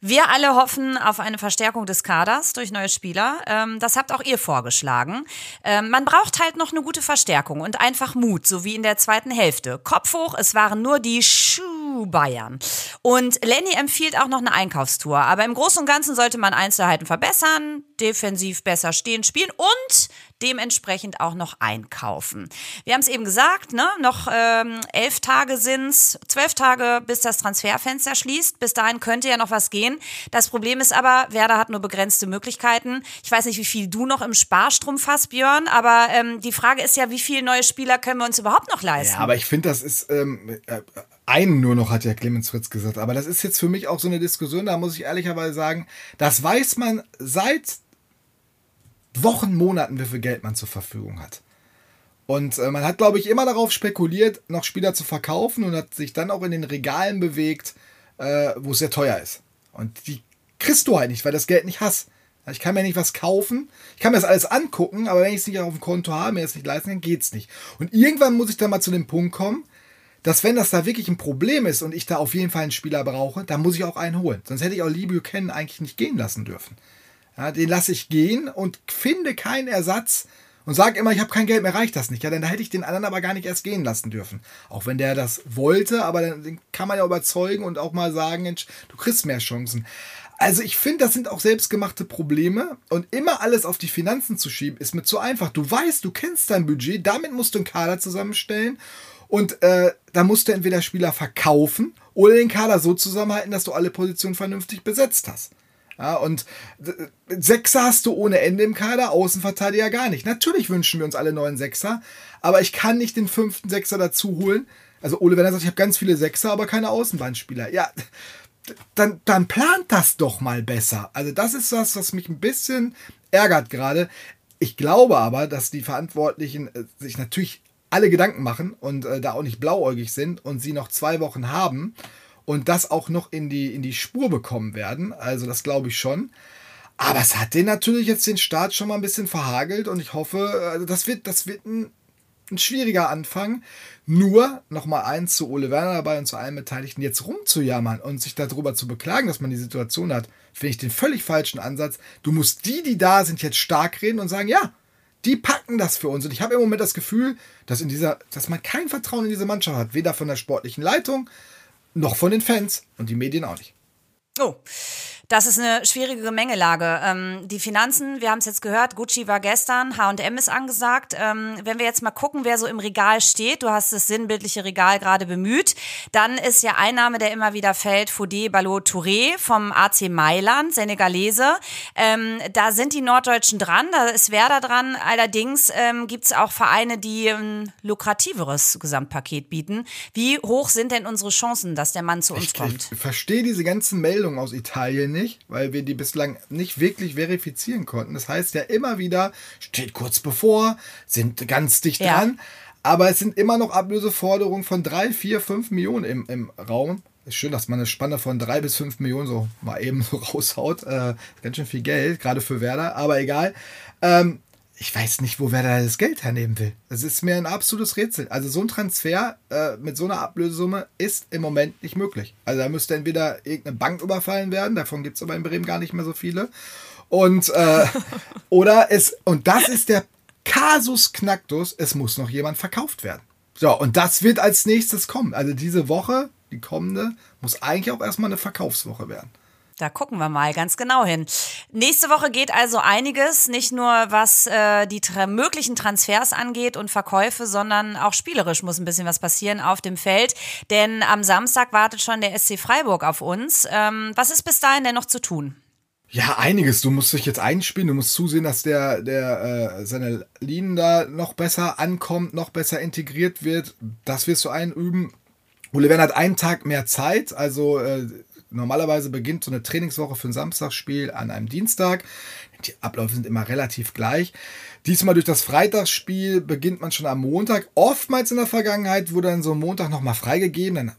Wir alle hoffen auf eine Verstärkung des Kaders durch neue Spieler. Ähm, das habt auch ihr vorgeschlagen. Ähm, man braucht halt noch eine gute Verstärkung und einfach Mut, so wie in der zweiten Hälfte. Kopf hoch, es waren nur die Schuh Bayern. Und Lenny empfiehlt auch noch eine Einkaufstour. Aber im Großen und Ganzen sollte man Einzelheiten verbessern, defensiv besser stehen, spielen und dementsprechend auch noch einkaufen. Wir haben es eben gesagt, ne? noch ähm, elf Tage sind's, zwölf Tage, bis das Transferfenster schließt. Bis dahin könnte ja noch was gehen. Das Problem ist aber, Werder hat nur begrenzte Möglichkeiten. Ich weiß nicht, wie viel du noch im Sparstrumpf hast, Björn, aber ähm, die Frage ist ja, wie viele neue Spieler können wir uns überhaupt noch leisten? Ja, aber ich finde, das ist ähm, äh, einen nur noch, hat ja Clemens Fritz gesagt. Aber das ist jetzt für mich auch so eine Diskussion, da muss ich ehrlicherweise sagen, das weiß man seit Wochen, Monaten, wie viel Geld man zur Verfügung hat. Und äh, man hat, glaube ich, immer darauf spekuliert, noch Spieler zu verkaufen und hat sich dann auch in den Regalen bewegt, äh, wo es sehr teuer ist. Und die kriegst du halt nicht, weil das Geld nicht hast. Ich kann mir nicht was kaufen. Ich kann mir das alles angucken, aber wenn ich es nicht auf dem Konto habe, mir das nicht leisten kann, geht's nicht. Und irgendwann muss ich dann mal zu dem Punkt kommen, dass wenn das da wirklich ein Problem ist und ich da auf jeden Fall einen Spieler brauche, dann muss ich auch einen holen. Sonst hätte ich auch Lee Buchanan eigentlich nicht gehen lassen dürfen. Ja, den lasse ich gehen und finde keinen Ersatz und sage immer, ich habe kein Geld mehr, reicht das nicht. Ja, dann hätte ich den anderen aber gar nicht erst gehen lassen dürfen. Auch wenn der das wollte, aber dann, den kann man ja überzeugen und auch mal sagen, Mensch, du kriegst mehr Chancen. Also ich finde, das sind auch selbstgemachte Probleme und immer alles auf die Finanzen zu schieben, ist mir zu einfach. Du weißt, du kennst dein Budget, damit musst du einen Kader zusammenstellen und äh, da musst du entweder Spieler verkaufen oder den Kader so zusammenhalten, dass du alle Positionen vernünftig besetzt hast. Ja, und äh, Sechser hast du ohne Ende im Kader, Außenverteidiger gar nicht. Natürlich wünschen wir uns alle neuen Sechser, aber ich kann nicht den fünften Sechser dazu holen. Also Ole Werner sagt, ich habe ganz viele Sechser, aber keine Außenbahnspieler. Ja, dann, dann plant das doch mal besser. Also das ist was, was mich ein bisschen ärgert gerade. Ich glaube aber, dass die Verantwortlichen äh, sich natürlich alle Gedanken machen und äh, da auch nicht blauäugig sind und sie noch zwei Wochen haben und das auch noch in die, in die Spur bekommen werden. Also das glaube ich schon. Aber es hat den natürlich jetzt den Start schon mal ein bisschen verhagelt und ich hoffe, also das wird, das wird ein ein schwieriger Anfang. Nur nochmal eins zu Ole Werner dabei und zu allen Beteiligten jetzt rumzujammern und sich darüber zu beklagen, dass man die Situation hat, finde ich den völlig falschen Ansatz. Du musst die, die da sind, jetzt stark reden und sagen, ja, die packen das für uns. Und ich habe im Moment das Gefühl, dass in dieser, dass man kein Vertrauen in diese Mannschaft hat, weder von der sportlichen Leitung noch von den Fans und die Medien auch nicht. Oh. Das ist eine schwierige Gemengelage. Ähm, die Finanzen, wir haben es jetzt gehört, Gucci war gestern, H&M ist angesagt. Ähm, wenn wir jetzt mal gucken, wer so im Regal steht, du hast das sinnbildliche Regal gerade bemüht, dann ist ja ein Name, der immer wieder fällt, Fodé Ballot Touré vom AC Mailand, Senegalese. Ähm, da sind die Norddeutschen dran, da ist Werder dran. Allerdings ähm, gibt es auch Vereine, die ein lukrativeres Gesamtpaket bieten. Wie hoch sind denn unsere Chancen, dass der Mann zu uns ich, kommt? Ich verstehe diese ganzen Meldungen aus Italien nicht nicht, weil wir die bislang nicht wirklich verifizieren konnten. Das heißt ja immer wieder, steht kurz bevor, sind ganz dicht ja. dran, aber es sind immer noch Ablöseforderungen von drei, vier, fünf Millionen im, im Raum. Ist schön, dass man eine Spanne von drei bis fünf Millionen so mal eben so <laughs> raushaut. Äh, ganz schön viel Geld, gerade für Werder, aber egal. Ähm, ich weiß nicht, wo wer da das Geld hernehmen will. Das ist mir ein absolutes Rätsel. Also so ein Transfer äh, mit so einer Ablösesumme ist im Moment nicht möglich. Also da müsste entweder irgendeine Bank überfallen werden, davon gibt es aber in Bremen gar nicht mehr so viele. Und äh, <laughs> oder es, und das ist der Kasus Knacktus, es muss noch jemand verkauft werden. So, und das wird als nächstes kommen. Also diese Woche, die kommende, muss eigentlich auch erstmal eine Verkaufswoche werden. Da gucken wir mal ganz genau hin. Nächste Woche geht also einiges, nicht nur was äh, die tra möglichen Transfers angeht und Verkäufe, sondern auch spielerisch muss ein bisschen was passieren auf dem Feld. Denn am Samstag wartet schon der SC Freiburg auf uns. Ähm, was ist bis dahin denn noch zu tun? Ja, einiges. Du musst dich jetzt einspielen, du musst zusehen, dass der, der äh, seine Linien da noch besser ankommt, noch besser integriert wird. Das wirst du einüben. Ole Werner hat einen Tag mehr Zeit, also äh, Normalerweise beginnt so eine Trainingswoche für ein Samstagsspiel an einem Dienstag. Die Abläufe sind immer relativ gleich. Diesmal durch das Freitagsspiel beginnt man schon am Montag. Oftmals in der Vergangenheit wurde dann so ein Montag nochmal freigegeben. Dann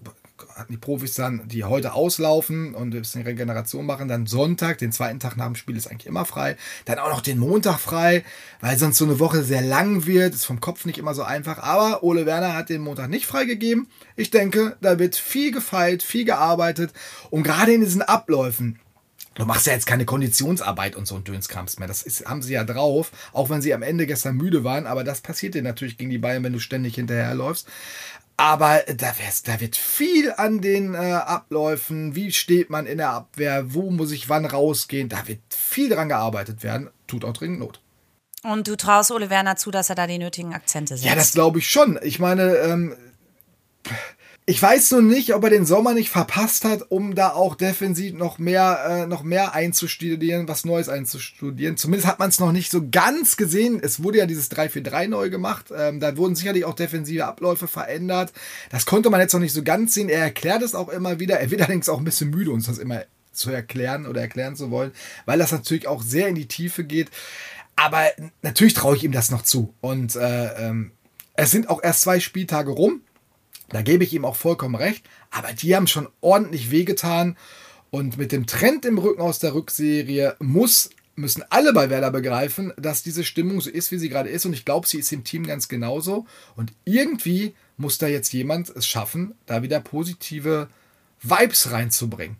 die Profis dann, die heute auslaufen und ein bisschen Regeneration machen, dann Sonntag, den zweiten Tag nach dem Spiel ist eigentlich immer frei. Dann auch noch den Montag frei, weil sonst so eine Woche sehr lang wird. Ist vom Kopf nicht immer so einfach. Aber Ole Werner hat den Montag nicht freigegeben. Ich denke, da wird viel gefeilt, viel gearbeitet. Und gerade in diesen Abläufen, Du machst ja jetzt keine Konditionsarbeit und so ein Dönskrams mehr. Das ist, haben sie ja drauf, auch wenn sie am Ende gestern müde waren. Aber das passiert dir natürlich gegen die Bayern, wenn du ständig hinterherläufst. Aber da, da, wird viel an den äh, Abläufen, wie steht man in der Abwehr, wo muss ich wann rausgehen, da wird viel dran gearbeitet werden, tut auch dringend Not. Und du traust Ole Werner zu, dass er da die nötigen Akzente setzt? Ja, das glaube ich schon. Ich meine, ähm, ich weiß nur nicht, ob er den Sommer nicht verpasst hat, um da auch defensiv noch mehr, äh, noch mehr einzustudieren, was Neues einzustudieren. Zumindest hat man es noch nicht so ganz gesehen. Es wurde ja dieses 3-4-3 neu gemacht. Ähm, da wurden sicherlich auch defensive Abläufe verändert. Das konnte man jetzt noch nicht so ganz sehen. Er erklärt es auch immer wieder. Er wird <laughs> allerdings auch ein bisschen müde, uns das immer zu erklären oder erklären zu wollen, weil das natürlich auch sehr in die Tiefe geht. Aber natürlich traue ich ihm das noch zu. Und äh, ähm, es sind auch erst zwei Spieltage rum. Da gebe ich ihm auch vollkommen recht. Aber die haben schon ordentlich wehgetan. Und mit dem Trend im Rücken aus der Rückserie muss, müssen alle bei Werder begreifen, dass diese Stimmung so ist, wie sie gerade ist. Und ich glaube, sie ist im Team ganz genauso. Und irgendwie muss da jetzt jemand es schaffen, da wieder positive Vibes reinzubringen.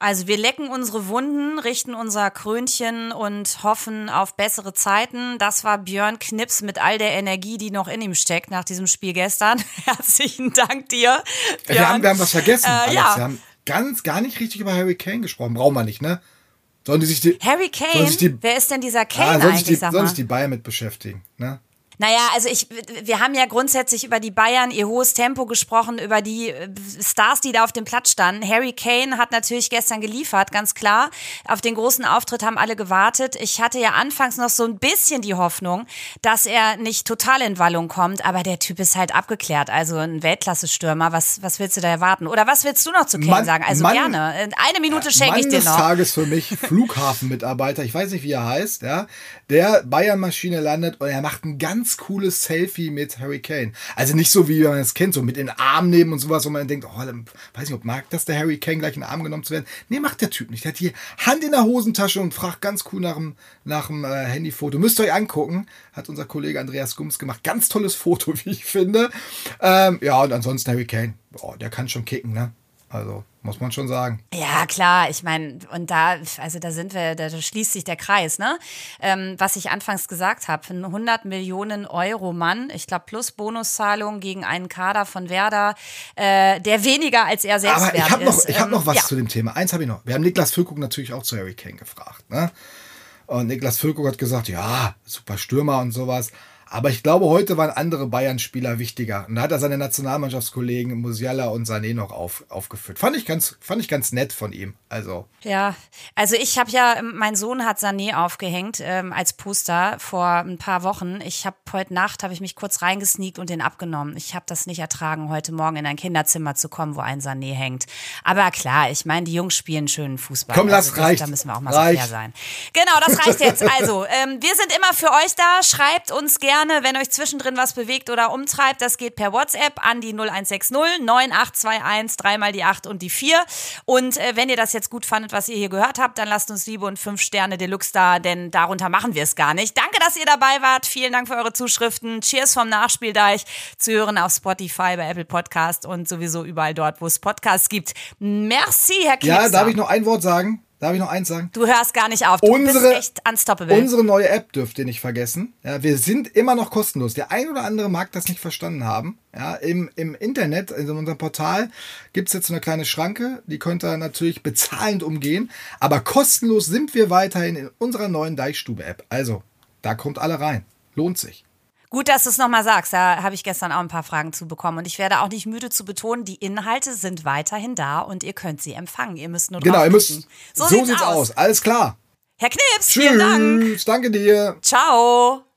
Also wir lecken unsere Wunden, richten unser Krönchen und hoffen auf bessere Zeiten. Das war Björn Knips mit all der Energie, die noch in ihm steckt nach diesem Spiel gestern. <laughs> Herzlichen Dank dir. Björn. Wir, haben, wir haben was vergessen. Äh, Alex. ja. Wir haben ganz, gar nicht richtig über Harry Kane gesprochen. Brauchen wir nicht, ne? Sollen die sich die. Harry Kane? die, Wer ist denn dieser ah, Kane sollen eigentlich, sich die, sollen sich die Bayern mit beschäftigen, ne? Naja, also ich, wir haben ja grundsätzlich über die Bayern, ihr hohes Tempo gesprochen, über die äh, Stars, die da auf dem Platz standen. Harry Kane hat natürlich gestern geliefert, ganz klar. Auf den großen Auftritt haben alle gewartet. Ich hatte ja anfangs noch so ein bisschen die Hoffnung, dass er nicht total in Wallung kommt, aber der Typ ist halt abgeklärt. Also ein Weltklasse-Stürmer. Was, was willst du da erwarten? Oder was willst du noch zu Kane Mann- sagen? Also Mann- gerne. Eine Minute schenke ich dir des noch. Tages für mich, <laughs> Flughafenmitarbeiter, ich weiß nicht, wie er heißt, ja, der Bayern-Maschine landet und er macht ein ganz cooles Selfie mit Harry Kane. Also nicht so, wie man es kennt, so mit den Arm nehmen und sowas, wo man denkt, oh, weiß nicht, ob mag das der Harry Kane gleich in den Arm genommen zu werden. Nee, macht der Typ nicht. Der hat hier Hand in der Hosentasche und fragt ganz cool nach dem, nach dem äh, Handyfoto. Müsst ihr euch angucken. Hat unser Kollege Andreas Gums gemacht. Ganz tolles Foto, <laughs> wie ich finde. Ähm, ja, und ansonsten Harry Kane. Oh, der kann schon kicken, ne? Also, muss man schon sagen. Ja, klar, ich meine, und da, also da sind wir, da schließt sich der Kreis, ne? Ähm, was ich anfangs gesagt habe, ein 100 Millionen Euro Mann, ich glaube plus Bonuszahlung gegen einen Kader von Werder, äh, der weniger als er selbst Aber ich wert habe noch, ist. ich hab Ähm, noch was ja. zu dem Thema. Eins habe ich noch. Wir haben Niklas Füllkrug natürlich auch zu Harry Kane gefragt. Ne? Und Niklas Füllkrug hat gesagt, ja, super Stürmer und sowas. Aber ich glaube, heute waren andere Bayern-Spieler wichtiger. Und da hat er seine Nationalmannschaftskollegen Musiala und Sané noch auf, aufgeführt. Fand ich, ganz, fand ich ganz nett von ihm. Also, Ja, also ich habe ja, mein Sohn hat Sané aufgehängt ähm, als Poster vor ein paar Wochen. Ich habe heute Nacht, habe ich mich kurz reingesneakt und den abgenommen. Ich habe das nicht ertragen, heute Morgen in ein Kinderzimmer zu kommen, wo ein Sané hängt. Aber klar, ich meine, die Jungs spielen schönen Fußball. Komm, lass, also das, reicht. Da müssen wir auch mal Reicht. so fair sein. Genau, das reicht jetzt. Also, ähm, wir sind immer für euch da. Schreibt uns gerne, wenn euch zwischendrin was bewegt oder umtreibt. Das geht per WhatsApp an die 0160 9821 dreimal die 8 und die 4. Und äh, wenn ihr das jetzt gut fandet, was ihr hier gehört habt, dann lasst uns Liebe und 5 Sterne Deluxe da, denn darunter machen wir es gar nicht. Danke, dass ihr dabei wart. Vielen Dank für eure Zuschriften. Cheers vom Nachspieldeich zu hören auf Spotify, bei Apple Podcast und sowieso überall dort, wo es Podcasts gibt. Merci, Herr Knipser. ja, darf ich noch ein Wort sagen? Darf ich noch eins sagen? Du hörst gar nicht auf. Du Unsere- bist echt unstoppable. Unsere neue App dürft ihr nicht vergessen. Ja, wir sind immer noch kostenlos. Der ein oder andere mag das nicht verstanden haben. Ja, im, Im Internet, in unserem Portal, gibt es jetzt eine kleine Schranke. Die könnt ihr natürlich bezahlend umgehen. Aber kostenlos sind wir weiterhin in unserer neuen Deichstube-App. Also, da kommt alle rein. Lohnt sich. Gut, dass du es nochmal sagst. Da habe ich gestern auch ein paar Fragen zu bekommen. Und ich werde auch nicht müde zu betonen, die Inhalte sind weiterhin da und ihr könnt sie empfangen. Ihr müsst nur Genau, ihr müsst. draufklicken. So, sieht's aus. Alles klar. Herr Knips, vielen Dank. Tschüss. Danke dir. Ciao.